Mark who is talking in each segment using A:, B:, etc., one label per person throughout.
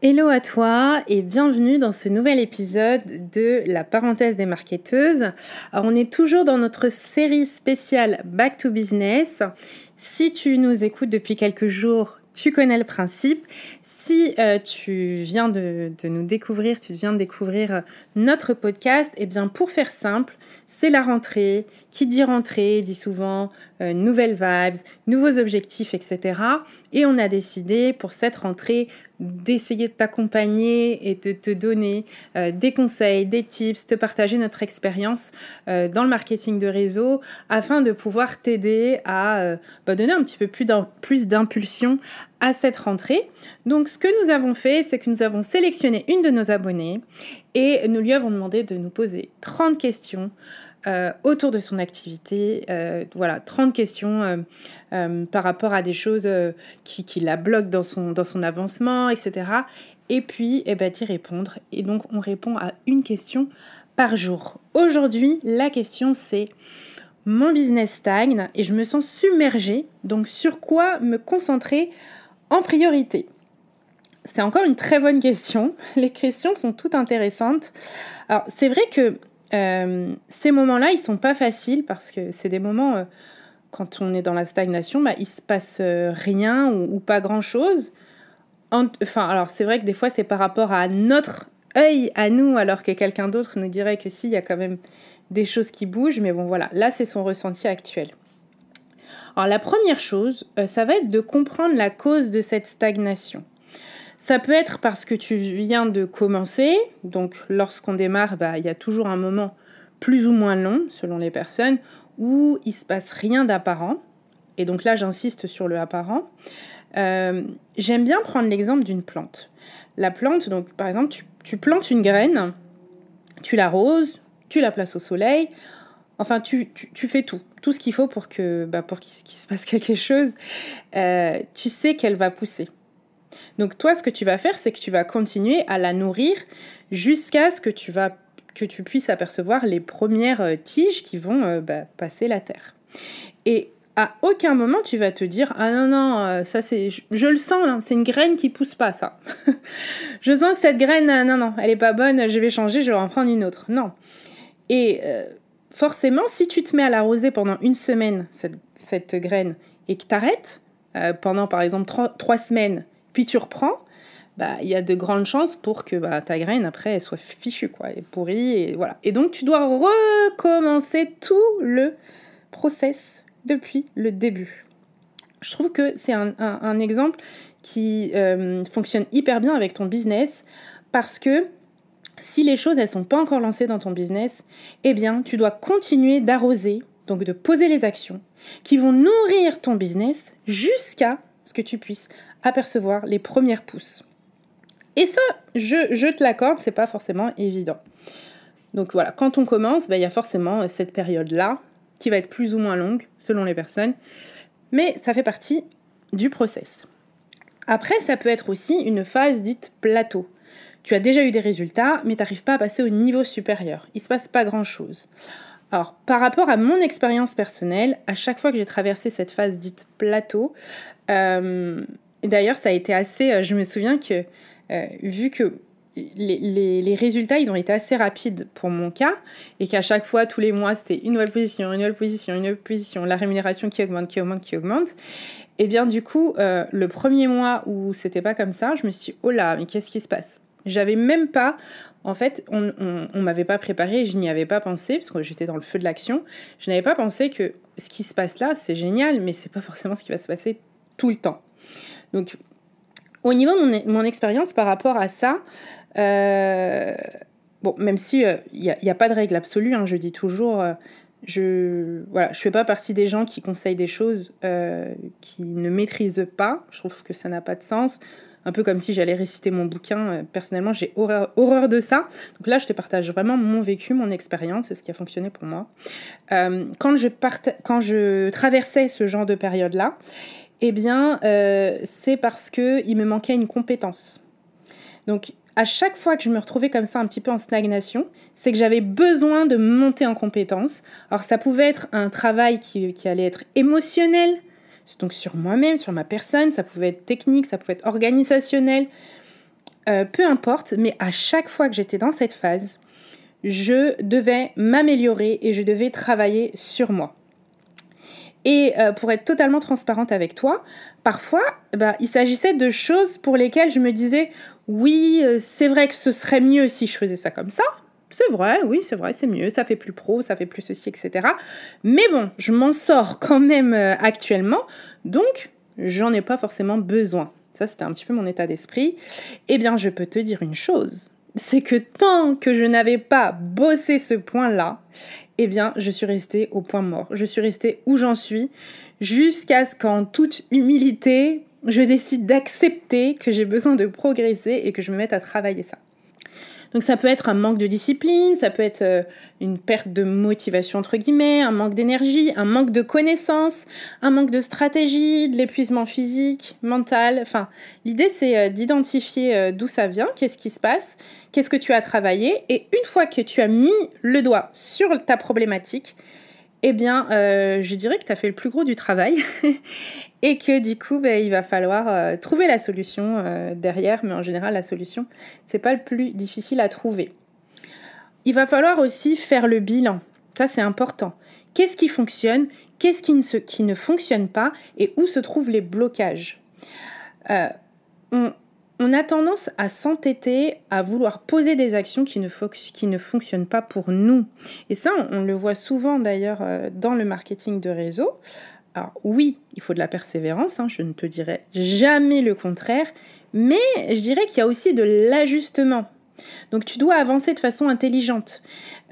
A: Hello à toi et bienvenue dans ce nouvel épisode de la parenthèse des marketeuses. Alors on est toujours dans notre série spéciale Back to Business. Si tu nous écoutes depuis quelques jours, tu connais le principe. Si euh, tu viens de, nous découvrir, tu viens de découvrir euh, notre podcast, et eh bien pour faire simple, c'est la rentrée. Qui dit rentrée dit souvent euh, nouvelles vibes, nouveaux objectifs, etc. Et on a décidé pour cette rentrée d'essayer de t'accompagner et de te donner euh, des conseils, des tips, te partager notre expérience euh, dans le marketing de réseau afin de pouvoir t'aider à bah, donner un petit peu plus d'impulsion à cette rentrée. Donc ce que nous avons fait, c'est que nous avons sélectionné une de nos abonnées et nous lui avons demandé de nous poser 30 questions euh, autour de son activité. Euh, voilà, 30 questions euh, par rapport à des choses qui, qui, la bloquent dans son, dans son avancement, etc. Et puis, eh ben, d'y répondre. Et donc, on répond à une question par jour. Aujourd'hui, la question c'est mon business stagne et je me sens submergée. Donc, sur quoi me concentrer en priorité? C'est encore une très bonne question. Les questions sont toutes intéressantes. Alors, c'est vrai que euh, ces moments-là, ils sont pas faciles parce que c'est des moments, euh, quand on est dans la stagnation, bah, il se passe euh, rien ou, pas grand-chose. Enfin, alors c'est vrai que des fois, c'est par rapport à notre œil à nous, alors que quelqu'un d'autre nous dirait que si, il y a quand même des choses qui bougent. Mais bon, voilà, là, c'est son ressenti actuel. Alors, la première chose, ça va être de comprendre la cause de cette stagnation. Ça peut être parce que tu viens de commencer, donc lorsqu'on démarre, bah, il y a toujours un moment plus ou moins long, selon les personnes, où il se passe rien d'apparent. Et donc là, j'insiste sur le apparent. Euh, j'aime bien prendre l'exemple d'une plante. La plante, donc par exemple, tu, plantes une graine, tu l'arroses, tu la places au soleil, enfin tu, fais tout, tout ce qu'il faut pour bah, qu'il se passe quelque chose. Euh, tu sais qu'elle va pousser. Donc toi, ce que tu vas faire, c'est que tu vas continuer à la nourrir jusqu'à ce que tu, vas, que tu puisses apercevoir les premières euh, tiges qui vont euh, bah, passer la terre. Et à aucun moment tu vas te dire ah non non euh, ça c'est je, le sens c'est une graine qui pousse pas ça. Je sens que cette graine non non elle est pas bonne je vais changer je vais en prendre une autre non. Et forcément si tu te mets à l'arroser pendant une semaine cette, cette graine et que tu arrêtes pendant par exemple trois semaines puis tu reprends, bah, il y a de grandes chances pour que bah, ta graine, après, soit fichue, quoi, et pourrie, et voilà. Et donc, tu dois recommencer tout le process depuis le début. Je trouve que c'est un, exemple qui euh, fonctionne hyper bien avec ton business parce que si les choses elles sont pas encore lancées dans ton business, eh bien tu dois continuer d'arroser, donc de poser les actions qui vont nourrir ton business jusqu'à ce que tu puisses apercevoir les premières pousses. Et ça, je, te l'accorde, c'est pas forcément évident. Donc voilà, quand on commence, ben, il y a forcément cette période-là qui va être plus ou moins longue selon les personnes, mais ça fait partie du process. Après, ça peut être aussi une phase dite plateau. Tu as déjà eu des résultats, mais tu n'arrives pas à passer au niveau supérieur. Il ne se passe pas grand-chose. Alors, par rapport à mon expérience personnelle, à chaque fois que j'ai traversé cette phase dite plateau, euh, D'ailleurs, ça a été assez. Euh, je me souviens que, euh, vu que les, résultats, ils ont été assez rapides pour mon cas, et qu'à chaque fois, tous les mois, c'était une nouvelle position, une nouvelle position, une nouvelle position, la rémunération qui augmente, qui augmente, qui augmente. Et eh bien, du coup, euh, le premier mois où c'était pas comme ça, je me suis dit, oh là, mais qu'est-ce qui se passe? J'avais même pas en fait, on ne m'avait pas préparé, je n'y avais pas pensé, parce que j'étais dans le feu de l'action. Je n'avais pas pensé que ce qui se passe là, c'est génial, mais c'est pas forcément ce qui va se passer tout le temps. Donc, au niveau de mon, expérience par rapport à ça, euh, bon, même si il euh, n'y a, pas de règle absolue, hein, je dis toujours, euh, je voilà, je fais pas partie des gens qui conseillent des choses qui ne maîtrisent pas. Je trouve que ça n'a pas de sens un peu comme si j'allais réciter mon bouquin. Personnellement, j'ai horreur, de ça. Donc là, je te partage vraiment mon vécu, mon expérience et ce qui a fonctionné pour moi. Quand, je quand je traversais ce genre de période-là, eh bien, euh, c'est parce qu'il me manquait une compétence. Donc, à chaque fois que je me retrouvais comme ça un petit peu en stagnation, c'est que j'avais besoin de monter en compétence. Alors ça pouvait être un travail qui, allait être émotionnel, donc sur moi-même, sur ma personne, ça pouvait être technique, ça pouvait être organisationnel, euh, peu importe, mais à chaque fois que j'étais dans cette phase, je devais m'améliorer et je devais travailler sur moi. Et euh, pour être totalement transparente avec toi, parfois, bah, il s'agissait de choses pour lesquelles je me disais, oui, euh, c'est vrai que ce serait mieux si je faisais ça comme ça, c'est vrai, oui, c'est vrai, c'est mieux, ça fait plus pro, ça fait plus ceci, etc. Mais bon, je m'en sors quand même euh, actuellement, donc j'en ai pas forcément besoin. Ça, c'était un petit peu mon état d'esprit. Eh bien, je peux te dire une chose, c'est que tant que je n'avais pas bossé ce point-là, eh bien, je suis restée au point mort. Je suis restée où j'en suis, jusqu'à ce qu'en toute humilité, je décide d'accepter que j'ai besoin de progresser et que je me mette à travailler ça. Donc ça peut être un manque de discipline, ça peut être euh, une perte de motivation entre guillemets, un manque d'énergie, un manque de connaissances, un manque de stratégie, de l'épuisement physique, mental. Enfin, l'idée c'est euh, d'identifier euh, d'où ça vient, qu'est-ce qui se passe, qu'est-ce que tu as travaillé, et une fois que tu as mis le doigt sur ta problématique, eh bien, je dirais que tu as fait le plus gros du travail et que du coup, ben, il va falloir euh, trouver la solution euh, derrière, mais en général, la solution, c'est pas le plus difficile à trouver. Il va falloir aussi faire le bilan. Ça, c'est important. Qu'est-ce qui fonctionne Qu'est-ce qui ne, fonctionne pas Et où se trouvent les blocages? Euh, on, a tendance à s'entêter, à vouloir poser des actions qui ne, fonctionnent pas pour nous. Et ça, on le voit souvent d'ailleurs dans le marketing de réseau. Alors oui, il faut de la persévérance, hein, je ne te dirai jamais le contraire, mais je dirais qu'il y a aussi de l'ajustement. Donc tu dois avancer de façon intelligente.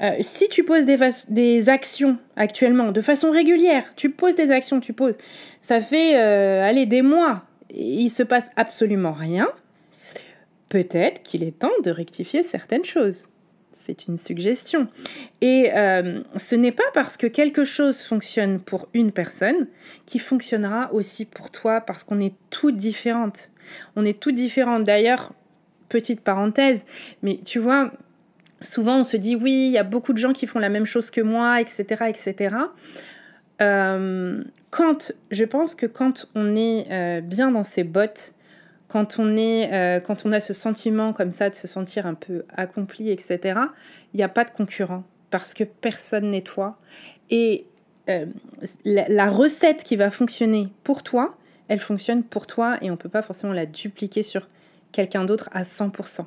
A: Euh, si tu poses des, actions actuellement de façon régulière, tu poses des actions, tu poses, ça fait euh, aller des mois, il se passe absolument rien, peut-être qu'il est temps de rectifier certaines choses c'est une suggestion. Et euh, ce n'est pas parce que quelque chose fonctionne pour une personne qui fonctionnera aussi pour toi, parce qu'on est toutes différentes. On est toutes différentes. D'ailleurs, petite parenthèse, mais tu vois, souvent on se dit oui, il y a beaucoup de gens qui font la même chose que moi, etc., etc. Euh, quand, je pense que quand on est euh, bien dans ses bottes, quand on, est, euh, quand on a ce sentiment comme ça de se sentir un peu accompli, etc., il n'y a pas de concurrent parce que personne n'est toi. Et euh, la, recette qui va fonctionner pour toi, elle fonctionne pour toi et on ne peut pas forcément la dupliquer sur quelqu'un d'autre à 100%.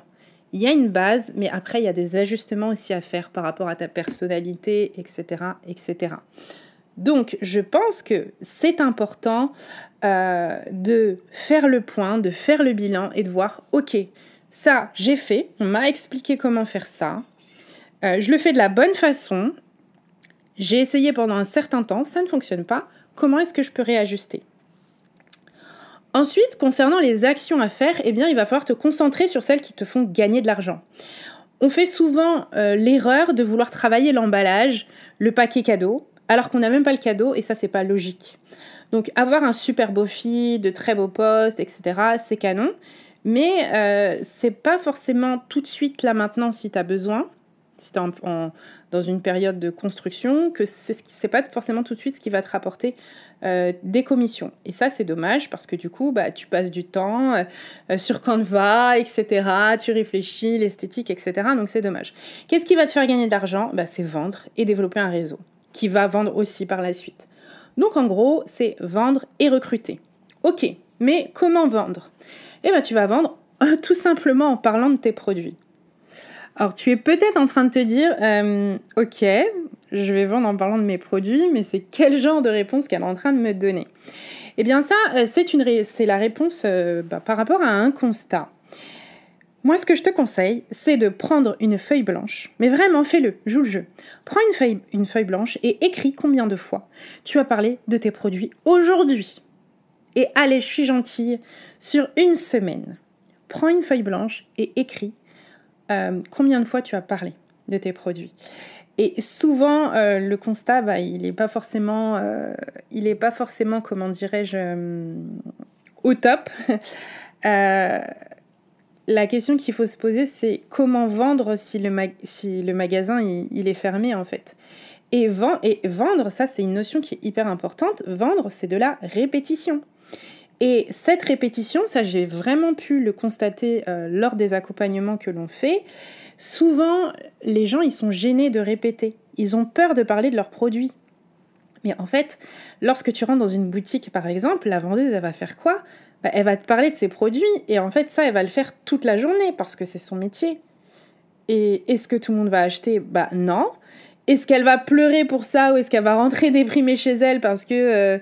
A: Il y a une base, mais après, il y a des ajustements aussi à faire par rapport à ta personnalité, etc. etc. Donc, je pense que c'est important euh, de faire le point, de faire le bilan et de voir, ok, ça, j'ai fait, on m'a expliqué comment faire ça, euh, je le fais de la bonne façon, j'ai essayé pendant un certain temps, ça ne fonctionne pas, comment est-ce que je peux réajuster? Ensuite, concernant les actions à faire, eh bien, il va falloir te concentrer sur celles qui te font gagner de l'argent. On fait souvent euh, l'erreur de vouloir travailler l'emballage, le paquet cadeau, alors qu'on n'a même pas le cadeau et ça c'est pas logique. Donc avoir un super beau feed, de très beaux posts, etc., c'est canon. Mais euh, c'est pas forcément tout de suite là maintenant si tu as besoin, si tu es dans une période de construction, que c'est pas forcément tout de suite ce qui va te rapporter euh, des commissions. Et ça, c'est dommage parce que du coup, bah, tu passes du temps euh, sur Canva, etc. Tu réfléchis, l'esthétique, etc. Donc c'est dommage. Qu'est-ce qui va te faire gagner de l'argent? Bah, C'est vendre et développer un réseau qui va vendre aussi par la suite. Donc en gros, c'est vendre et recruter. Ok, mais comment vendre? Eh bien tu vas vendre tout simplement en parlant de tes produits. Alors, tu es peut-être en train de te dire, euh, ok, je vais vendre en parlant de mes produits, mais c'est quel genre de réponse qu'elle est en train de me donner? Eh bien, ça, euh, c'est la réponse euh, bah, par rapport à un constat. Moi, ce que je te conseille, c'est de prendre une feuille blanche. Mais vraiment, fais-le, joue le jeu. Prends une feuille, une feuille blanche et écris combien de fois tu as parlé de tes produits aujourd'hui. Et allez, je suis gentille, sur une semaine. Prends une feuille blanche et écris euh, combien de fois tu as parlé de tes produits. Et souvent, euh, le constat, bah, il n'est pas forcément, euh, il pas forcément, comment dirais-je, au top. la question qu'il faut se poser, c'est comment vendre si le, si le magasin est fermé en fait. Et, et vendre, ça c'est une notion qui est hyper importante. Vendre, c'est de la répétition. Et cette répétition, ça j'ai vraiment pu le constater euh, lors des accompagnements que l'on fait. Souvent, les gens ils sont gênés de répéter. Ils ont peur de parler de leurs produits. Mais en fait, lorsque tu rentres dans une boutique par exemple, la vendeuse elle va faire quoi? Bah, elle va te parler de ses produits et en fait ça, elle va le faire toute la journée parce que c'est son métier. Et est-ce que tout le monde va acheter? Bah non. Est-ce qu'elle va pleurer pour ça ou est-ce qu'elle va rentrer déprimée chez elle parce que euh,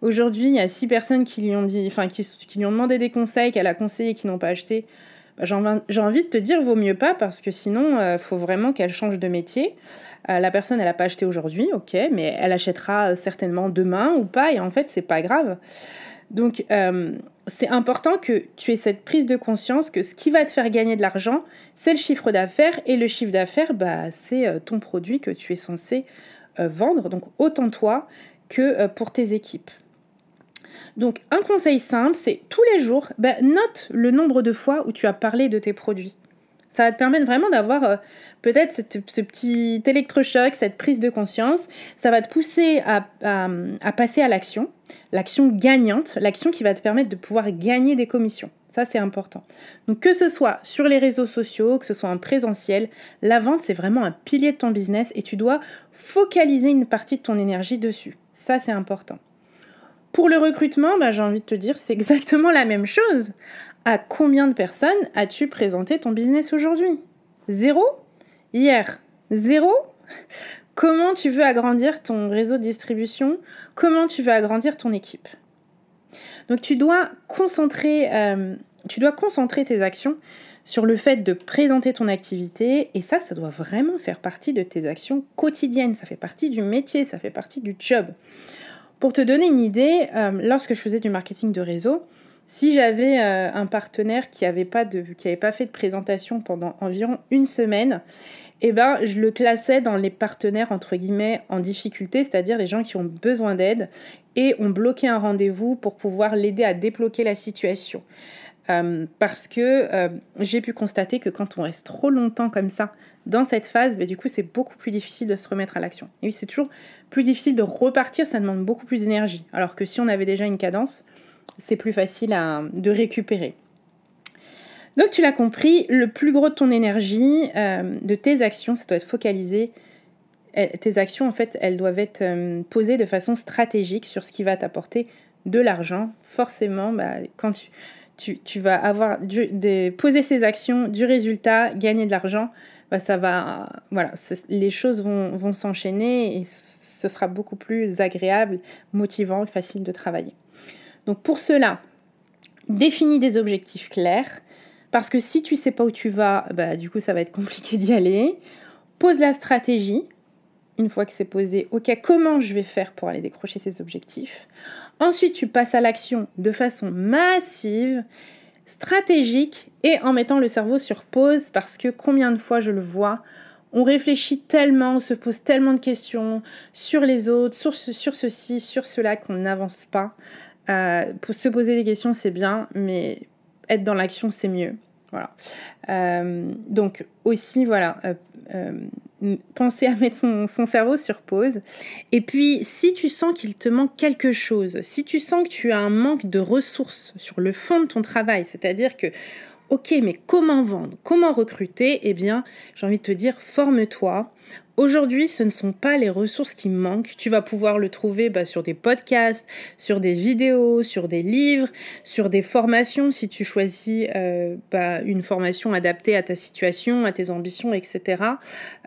A: aujourd'hui il y a six personnes qui lui ont dit, enfin qui, lui ont demandé des conseils qu'elle a conseillé et qui n'ont pas acheté? Bah, J'ai envie de te dire vaut mieux pas parce que sinon euh, faut vraiment qu'elle change de métier. Euh, la personne elle n'a pas acheté aujourd'hui, ok, mais elle achètera certainement demain ou pas et en fait c'est pas grave. Donc, euh, c'est important que tu aies cette prise de conscience que ce qui va te faire gagner de l'argent, c'est le chiffre d'affaires. Et le chiffre d'affaires, bah, c'est euh, ton produit que tu es censé euh, vendre. Donc, autant toi que pour tes équipes. Donc, un conseil simple, c'est tous les jours, bah, note le nombre de fois où tu as parlé de tes produits. Ça va te permettre vraiment d'avoir peut-être ce petit électrochoc, cette prise de conscience. Ça va te pousser à passer à l'action l'action gagnante, l'action qui va te permettre de pouvoir gagner des commissions. Ça, c'est important. Donc, que ce soit sur les réseaux sociaux, que ce soit en présentiel, la vente, c'est vraiment un pilier de ton business et tu dois focaliser une partie de ton énergie dessus. Ça, c'est important. Pour le recrutement, bah, j'ai envie de te dire, c'est exactement la même chose. À combien de personnes as-tu présenté ton business aujourd'hui? Zéro? Hier Zéro? Comment tu veux agrandir ton réseau de distribution, comment tu veux agrandir ton équipe? Donc tu dois concentrer, euh, tu dois concentrer tes actions sur le fait de présenter ton activité et ça, ça doit vraiment faire partie de tes actions quotidiennes, ça fait partie du métier, ça fait partie du job. Pour te donner une idée, euh, lorsque je faisais du marketing de réseau, si j'avais euh, un partenaire qui n'avait pas fait de présentation pendant environ une semaine eh ben, je le classais dans les partenaires entre guillemets en difficulté, c'est-à-dire les gens qui ont besoin d'aide et ont bloqué un rendez-vous pour pouvoir l'aider à débloquer la situation. Euh, parce que euh, j'ai pu constater que quand on reste trop longtemps comme ça dans cette phase, bah, du coup c'est beaucoup plus difficile de se remettre à l'action. Et oui, c'est toujours plus difficile de repartir, ça demande beaucoup plus d'énergie. Alors que si on avait déjà une cadence, c'est plus facile de récupérer. Donc tu l'as compris, le plus gros de ton énergie, euh, de tes actions, ça doit être focalisé. Tes actions, en fait, elles doivent être euh, posées de façon stratégique sur ce qui va t'apporter de l'argent. Forcément, bah, quand tu, vas avoir poser ces actions, du résultat, gagner de l'argent, bah, ça les choses vont, vont s'enchaîner et ce sera beaucoup plus agréable, motivant, facile de travailler. Donc pour cela, définis des objectifs clairs parce que si tu sais pas où tu vas, bah, du coup, ça va être compliqué d'y aller. Pose la stratégie. Une fois que c'est posé, ok, comment je vais faire pour aller décrocher ces objectifs? Ensuite, tu passes à l'action de façon massive, stratégique et en mettant le cerveau sur pause parce que combien de fois je le vois, on réfléchit tellement, on se pose tellement de questions sur les autres, sur, sur ceci, sur cela qu'on n'avance pas. Euh, pour se poser des questions, c'est bien, mais être dans l'action, c'est mieux. Voilà. Euh, donc aussi, voilà, euh, euh, penser à mettre son, cerveau sur pause. Et puis, si tu sens qu'il te manque quelque chose, si tu sens que tu as un manque de ressources sur le fond de ton travail, c'est-à-dire que, ok, mais comment vendre, comment recruter? Eh bien, j'ai envie de te dire, forme-toi Aujourd'hui, ce ne sont pas les ressources qui manquent. Tu vas pouvoir le trouver bah, sur des podcasts, sur des vidéos, sur des livres, sur des formations si tu choisis euh, bah, une formation adaptée à ta situation, à tes ambitions, etc.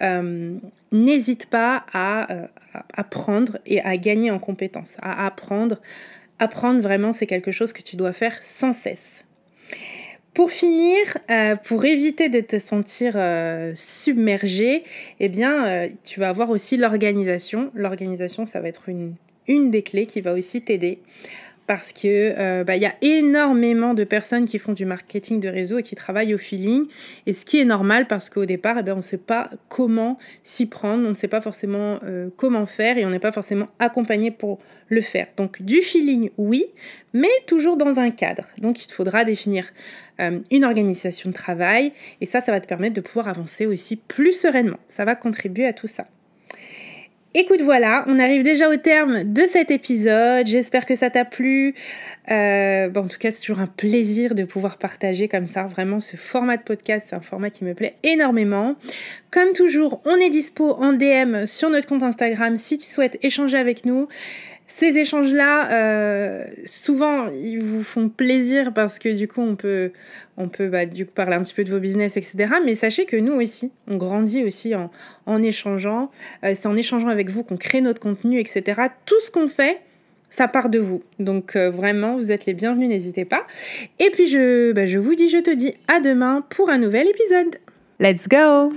A: Euh, n'hésite pas à, euh, à apprendre et à gagner en compétences, à apprendre. Apprendre vraiment, c'est quelque chose que tu dois faire sans cesse. Pour finir, euh, pour éviter de te sentir euh, submergé, eh bien, euh, tu vas avoir aussi l'organisation. L'organisation, ça va être une, une des clés qui va aussi t'aider parce que euh, bah, y a énormément de personnes qui font du marketing de réseau et qui travaillent au feeling. Et ce qui est normal parce qu'au départ, eh ben, on ne sait pas comment s'y prendre, on ne sait pas forcément euh, comment faire et on n'est pas forcément accompagné pour le faire. Donc du feeling, oui, mais toujours dans un cadre. Donc il te faudra définir euh, une organisation de travail et ça, ça va te permettre de pouvoir avancer aussi plus sereinement. Ça va contribuer à tout ça. Écoute, voilà, on arrive déjà au terme de cet épisode. J'espère que ça t'a plu. Euh, en tout cas, c'est toujours un plaisir de pouvoir partager comme ça. Vraiment, ce format de podcast, c'est un format qui me plaît énormément. Comme toujours, on est dispo en DM sur notre compte Instagram si tu souhaites échanger avec nous. Ces échanges-là, euh, souvent, ils vous font plaisir parce que du coup, on peut, on peut bah, du coup, parler un petit peu de vos business, etc. Mais sachez que nous aussi, on grandit aussi en, en échangeant. Euh, c'est en échangeant avec vous qu'on crée notre contenu, etc. Tout ce qu'on fait, ça part de vous. Donc euh, vraiment, vous êtes les bienvenus, n'hésitez pas. Et puis je, bah, je vous dis, je te dis à demain pour un nouvel épisode. Let's go